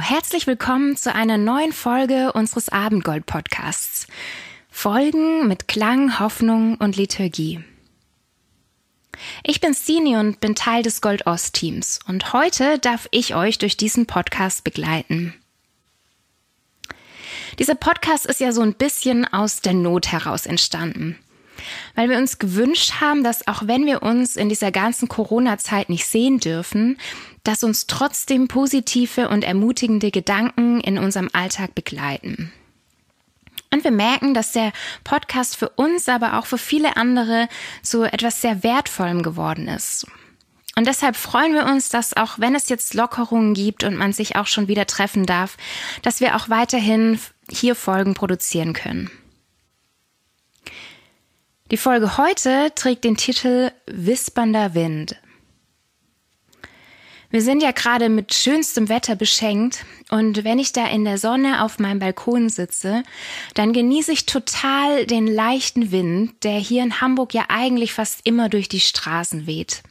Herzlich willkommen zu einer neuen Folge unseres Abendgold-Podcasts. Folgen mit Klang, Hoffnung und Liturgie. Ich bin Sini und bin Teil des Gold-Ost-Teams und heute darf ich euch durch diesen Podcast begleiten. Dieser Podcast ist ja so ein bisschen aus der Not heraus entstanden weil wir uns gewünscht haben, dass auch wenn wir uns in dieser ganzen Corona-Zeit nicht sehen dürfen, dass uns trotzdem positive und ermutigende Gedanken in unserem Alltag begleiten. Und wir merken, dass der Podcast für uns, aber auch für viele andere so etwas sehr Wertvollem geworden ist. Und deshalb freuen wir uns, dass auch wenn es jetzt Lockerungen gibt und man sich auch schon wieder treffen darf, dass wir auch weiterhin hier Folgen produzieren können. Die Folge heute trägt den Titel Wispernder Wind. Wir sind ja gerade mit schönstem Wetter beschenkt und wenn ich da in der Sonne auf meinem Balkon sitze, dann genieße ich total den leichten Wind, der hier in Hamburg ja eigentlich fast immer durch die Straßen weht.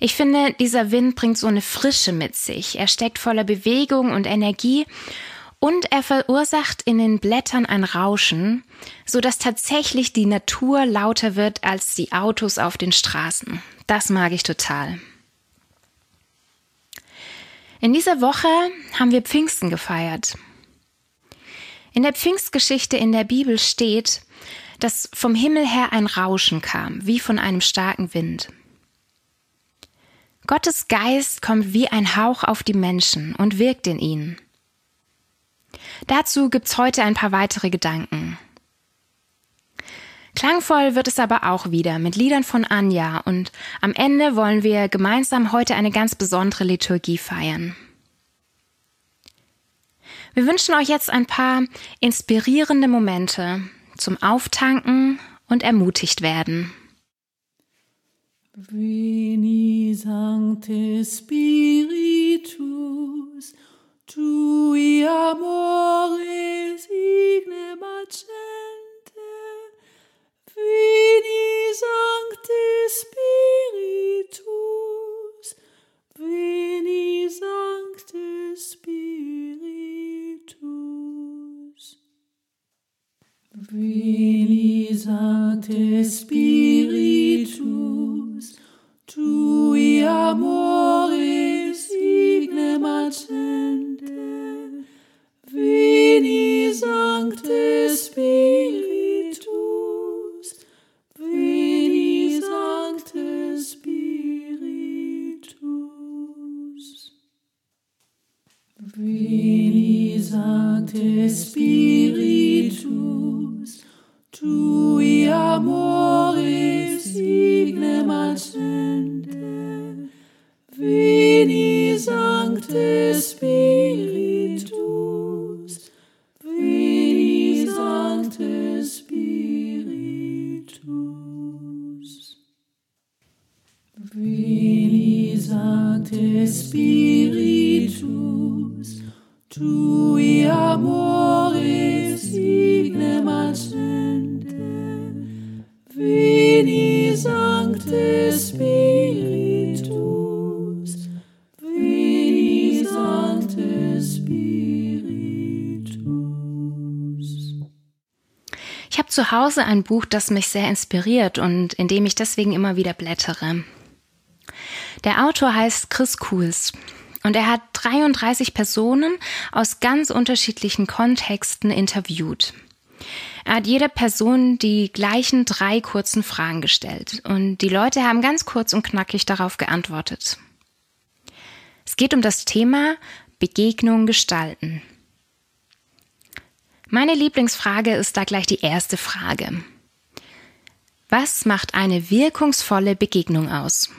Ich finde, dieser Wind bringt so eine Frische mit sich. Er steckt voller Bewegung und Energie und er verursacht in den Blättern ein Rauschen, so dass tatsächlich die Natur lauter wird als die Autos auf den Straßen. Das mag ich total. In dieser Woche haben wir Pfingsten gefeiert. In der Pfingstgeschichte in der Bibel steht, dass vom Himmel her ein Rauschen kam, wie von einem starken Wind. Gottes Geist kommt wie ein Hauch auf die Menschen und wirkt in ihnen. Dazu gibt's heute ein paar weitere Gedanken. Klangvoll wird es aber auch wieder mit Liedern von Anja und am Ende wollen wir gemeinsam heute eine ganz besondere Liturgie feiern. Wir wünschen euch jetzt ein paar inspirierende Momente zum Auftanken und ermutigt werden. Veni Sancte Spiritus Tui Sancte Spiritus, zu Hause ein Buch, das mich sehr inspiriert und in dem ich deswegen immer wieder blättere. Der Autor heißt Chris Kuhls und er hat 33 Personen aus ganz unterschiedlichen Kontexten interviewt. Er hat jeder Person die gleichen drei kurzen Fragen gestellt und die Leute haben ganz kurz und knackig darauf geantwortet. Es geht um das Thema Begegnung gestalten. Meine Lieblingsfrage ist da gleich die erste Frage. Was macht eine wirkungsvolle Begegnung aus?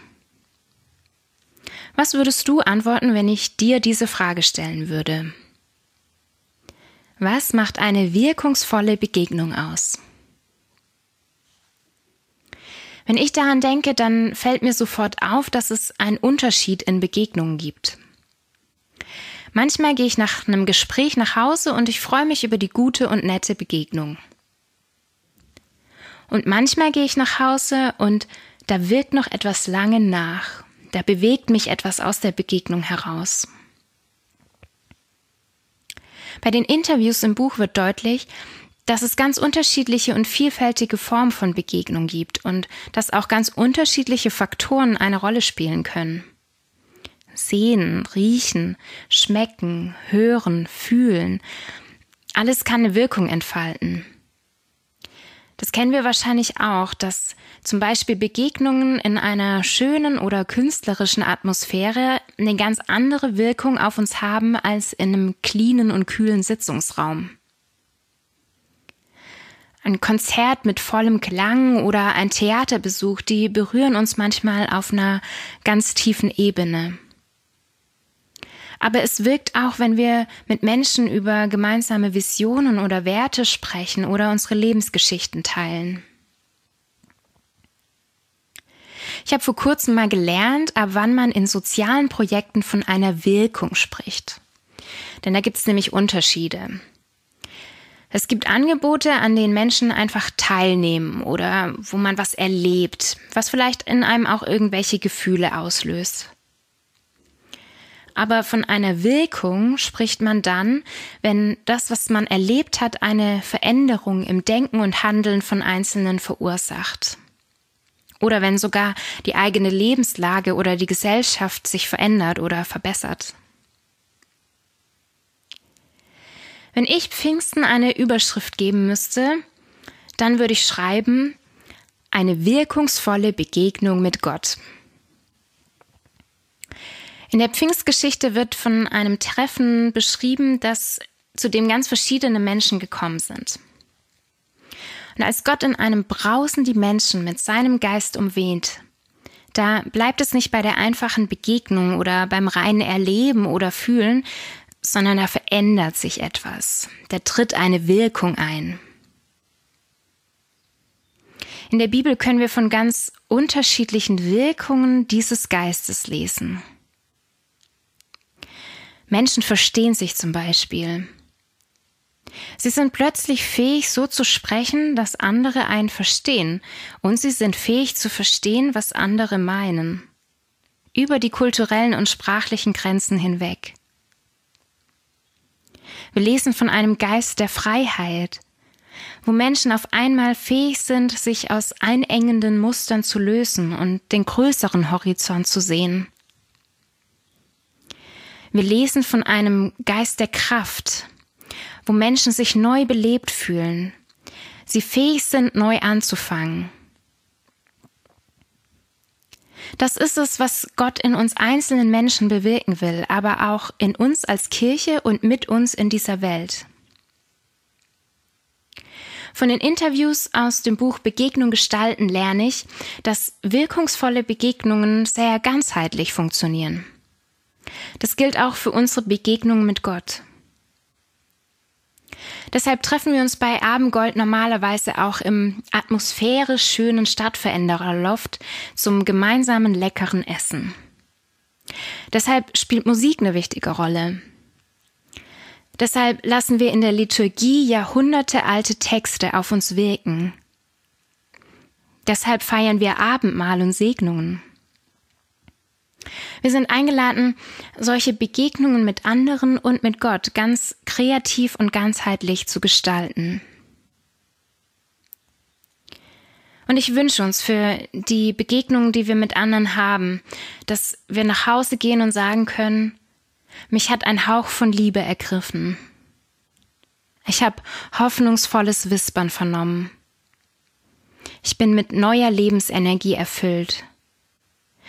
Was würdest du antworten, wenn ich dir diese Frage stellen würde? Was macht eine wirkungsvolle Begegnung aus? Wenn ich daran denke, dann fällt mir sofort auf, dass es einen Unterschied in Begegnungen gibt. Manchmal gehe ich nach einem Gespräch nach Hause und ich freue mich über die gute und nette Begegnung. Und manchmal gehe ich nach Hause und da wirkt noch etwas lange nach da bewegt mich etwas aus der Begegnung heraus. Bei den Interviews im Buch wird deutlich, dass es ganz unterschiedliche und vielfältige Formen von Begegnung gibt und dass auch ganz unterschiedliche Faktoren eine Rolle spielen können. Sehen, riechen, schmecken, hören, fühlen, alles kann eine Wirkung entfalten. Das kennen wir wahrscheinlich auch, dass zum Beispiel Begegnungen in einer schönen oder künstlerischen Atmosphäre eine ganz andere Wirkung auf uns haben als in einem cleanen und kühlen Sitzungsraum. Ein Konzert mit vollem Klang oder ein Theaterbesuch, die berühren uns manchmal auf einer ganz tiefen Ebene. Aber es wirkt auch, wenn wir mit Menschen über gemeinsame Visionen oder Werte sprechen oder unsere Lebensgeschichten teilen. Ich habe vor kurzem mal gelernt, ab wann man in sozialen Projekten von einer Wirkung spricht. Denn da gibt es nämlich Unterschiede. Es gibt Angebote, an denen Menschen einfach teilnehmen oder wo man was erlebt, was vielleicht in einem auch irgendwelche Gefühle auslöst. Aber von einer Wirkung spricht man dann, wenn das, was man erlebt hat, eine Veränderung im Denken und Handeln von Einzelnen verursacht. Oder wenn sogar die eigene Lebenslage oder die Gesellschaft sich verändert oder verbessert. Wenn ich Pfingsten eine Überschrift geben müsste, dann würde ich schreiben, eine wirkungsvolle Begegnung mit Gott. In der Pfingstgeschichte wird von einem Treffen beschrieben, das zu dem ganz verschiedene Menschen gekommen sind. Und als Gott in einem Brausen die Menschen mit seinem Geist umweht, da bleibt es nicht bei der einfachen Begegnung oder beim reinen Erleben oder Fühlen, sondern da verändert sich etwas. Da tritt eine Wirkung ein. In der Bibel können wir von ganz unterschiedlichen Wirkungen dieses Geistes lesen. Menschen verstehen sich zum Beispiel. Sie sind plötzlich fähig, so zu sprechen, dass andere einen verstehen, und sie sind fähig zu verstehen, was andere meinen. Über die kulturellen und sprachlichen Grenzen hinweg. Wir lesen von einem Geist der Freiheit, wo Menschen auf einmal fähig sind, sich aus einengenden Mustern zu lösen und den größeren Horizont zu sehen. Wir lesen von einem Geist der Kraft, wo Menschen sich neu belebt fühlen, sie fähig sind, neu anzufangen. Das ist es, was Gott in uns einzelnen Menschen bewirken will, aber auch in uns als Kirche und mit uns in dieser Welt. Von den Interviews aus dem Buch Begegnung gestalten lerne ich, dass wirkungsvolle Begegnungen sehr ganzheitlich funktionieren. Das gilt auch für unsere Begegnung mit Gott. Deshalb treffen wir uns bei Abendgold normalerweise auch im atmosphärisch schönen Stadtverändererloft zum gemeinsamen leckeren Essen. Deshalb spielt Musik eine wichtige Rolle. Deshalb lassen wir in der Liturgie jahrhundertealte Texte auf uns wirken. Deshalb feiern wir Abendmahl und Segnungen. Wir sind eingeladen, solche Begegnungen mit anderen und mit Gott ganz kreativ und ganzheitlich zu gestalten. Und ich wünsche uns für die Begegnungen, die wir mit anderen haben, dass wir nach Hause gehen und sagen können, mich hat ein Hauch von Liebe ergriffen. Ich habe hoffnungsvolles Wispern vernommen. Ich bin mit neuer Lebensenergie erfüllt.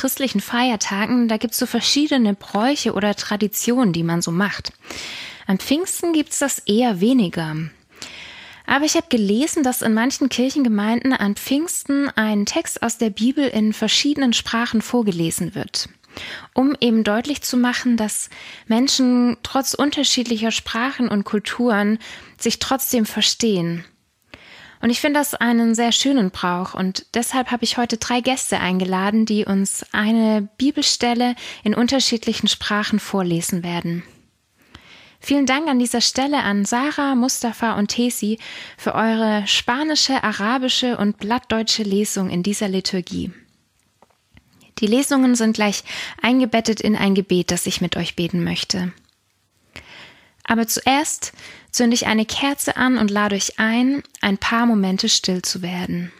christlichen Feiertagen, da gibt's so verschiedene Bräuche oder Traditionen, die man so macht. Am Pfingsten gibt's das eher weniger. Aber ich habe gelesen, dass in manchen Kirchengemeinden an Pfingsten ein Text aus der Bibel in verschiedenen Sprachen vorgelesen wird, um eben deutlich zu machen, dass Menschen trotz unterschiedlicher Sprachen und Kulturen sich trotzdem verstehen. Und ich finde das einen sehr schönen Brauch und deshalb habe ich heute drei Gäste eingeladen, die uns eine Bibelstelle in unterschiedlichen Sprachen vorlesen werden. Vielen Dank an dieser Stelle an Sarah, Mustafa und Tesi für eure spanische, arabische und blattdeutsche Lesung in dieser Liturgie. Die Lesungen sind gleich eingebettet in ein Gebet, das ich mit euch beten möchte. Aber zuerst zünde ich eine Kerze an und lade euch ein, ein paar Momente still zu werden.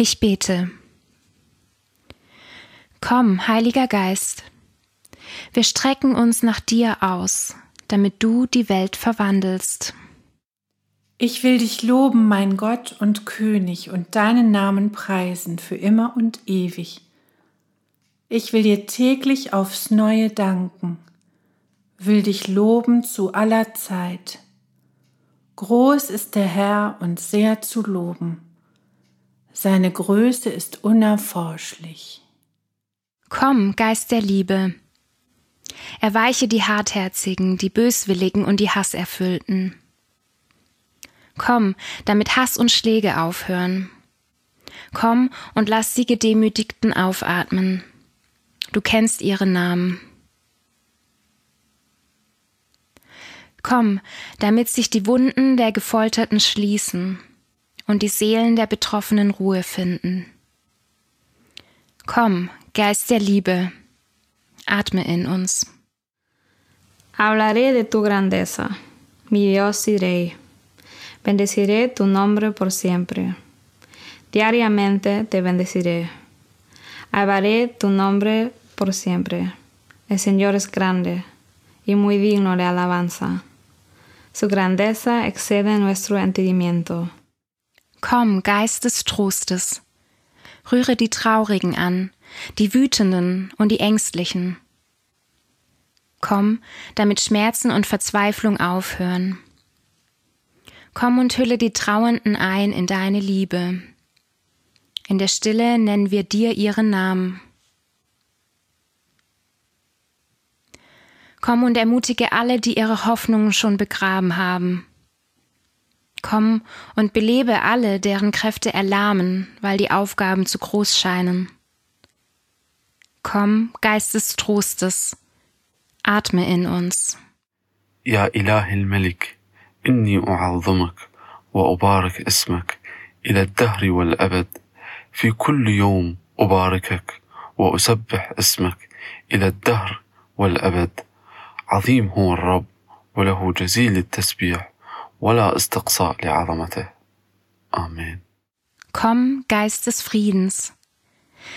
Ich bete. Komm, Heiliger Geist, wir strecken uns nach dir aus, damit du die Welt verwandelst. Ich will dich loben, mein Gott und König, und deinen Namen preisen für immer und ewig. Ich will dir täglich aufs neue danken, will dich loben zu aller Zeit. Groß ist der Herr und sehr zu loben. Seine Größe ist unerforschlich. Komm, Geist der Liebe. Erweiche die Hartherzigen, die Böswilligen und die Hasserfüllten. Komm, damit Hass und Schläge aufhören. Komm und lass die Gedemütigten aufatmen. Du kennst ihre Namen. Komm, damit sich die Wunden der Gefolterten schließen und die Seelen der Betroffenen Ruhe finden. Komm, Geist der Liebe, atme in uns. Hablaré de tu grandeza, mi Dios y Rey. Bendeciré tu nombre por siempre. Diariamente te bendeciré. Alabaré tu nombre por siempre. El Señor es grande y muy digno de alabanza. Su grandeza excede nuestro entendimiento. Komm, Geist des Trostes, rühre die Traurigen an, die Wütenden und die Ängstlichen. Komm, damit Schmerzen und Verzweiflung aufhören. Komm und hülle die Trauernden ein in deine Liebe. In der Stille nennen wir dir ihren Namen. Komm und ermutige alle, die ihre Hoffnungen schon begraben haben. Komm und belebe alle, deren Kräfte erlahmen, weil die Aufgaben zu groß scheinen. Komm, Geist des Trostes, atme in uns. يا إله الملك إني أعظمك وأبارك اسمك إلى الدهر والأبد في كل يوم أباركك وأسبح اسمك إلى الدهر والأبد عظيم هو الرب وله جزيل التسبيح ولا استقصاء لعظمته آمين Komm, Geist des Friedens.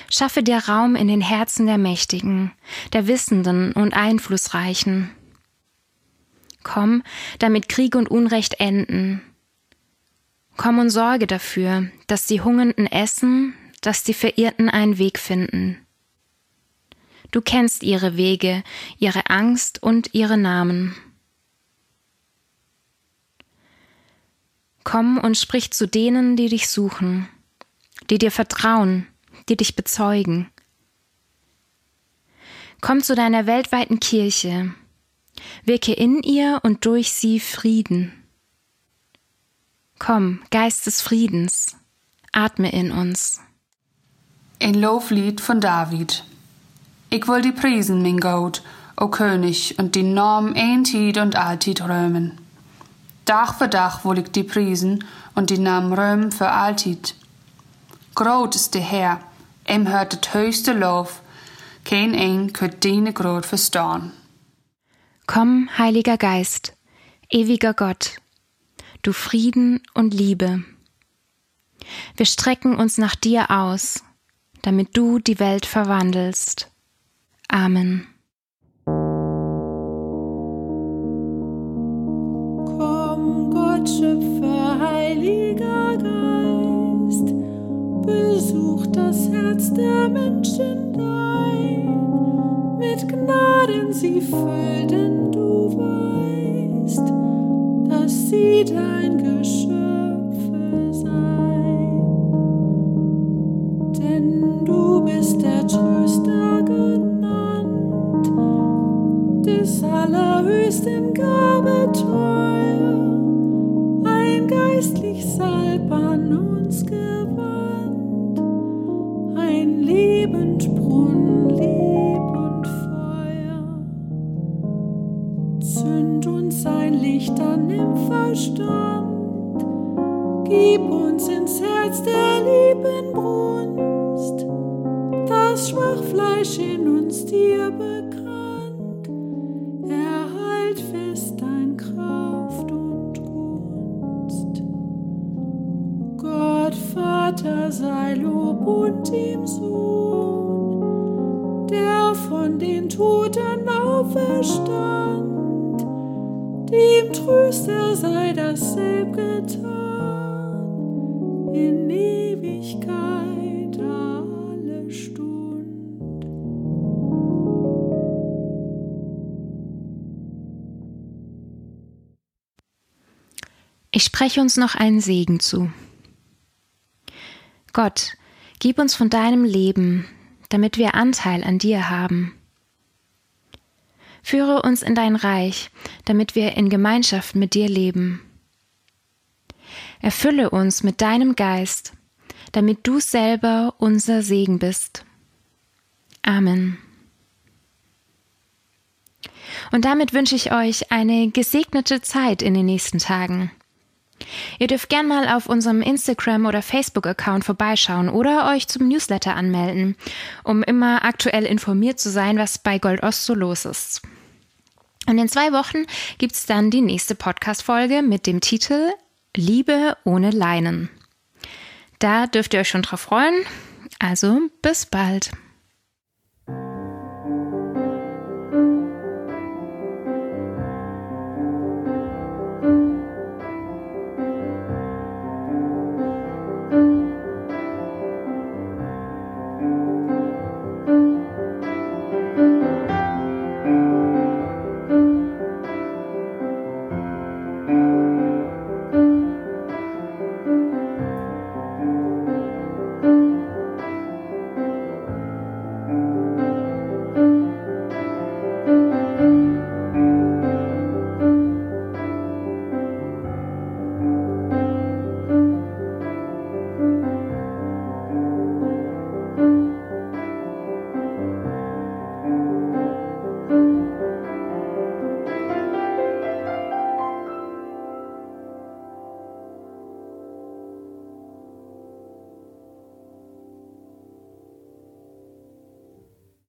Schaffe dir Raum in den Herzen der Mächtigen, der Wissenden und Einflussreichen. Komm, damit Krieg und Unrecht enden. Komm und sorge dafür, dass die Hungernden essen, dass die Verirrten einen Weg finden. Du kennst ihre Wege, ihre Angst und ihre Namen. Komm und sprich zu denen, die dich suchen, die dir vertrauen, die dich bezeugen. Komm zu deiner weltweiten Kirche, wirke in ihr und durch sie Frieden. Komm, Geist des Friedens, atme in uns. Een looflied van David. Ik wil die prijzen, mijn God, o König, und die Norm eentied und altid römen. Dag für will ich die priesen und die Namen römen für altid. Groot ist der Herr, ihm hört het höchste Lof, kein ein könnt deine Grot verstaan. Komm, Heiliger Geist, ewiger Gott, du Frieden und Liebe. Wir strecken uns nach dir aus, damit du die Welt verwandelst. Amen. Das Herz der Menschen dein, mit Gnaden sie füll, denn du weißt, dass sie dein Geschöpfe an im Verstand, gib uns ins Herz der lieben Brunst, das Schwachfleisch in uns dir bekannt, erhalt fest dein Kraft und Gunst. Gott, Vater, sei Lob und ihm Sohn, der von den Toten auferstand, dem Tröster sei dasselb getan, in Ewigkeit alle Stund. Ich spreche uns noch einen Segen zu. Gott, gib uns von deinem Leben, damit wir Anteil an dir haben. Führe uns in dein Reich, damit wir in Gemeinschaft mit dir leben. Erfülle uns mit deinem Geist, damit du selber unser Segen bist. Amen. Und damit wünsche ich euch eine gesegnete Zeit in den nächsten Tagen. Ihr dürft gern mal auf unserem Instagram- oder Facebook-Account vorbeischauen oder euch zum Newsletter anmelden, um immer aktuell informiert zu sein, was bei Goldost so los ist. Und in zwei Wochen gibt's dann die nächste Podcast-Folge mit dem Titel Liebe ohne Leinen. Da dürft ihr euch schon drauf freuen. Also bis bald.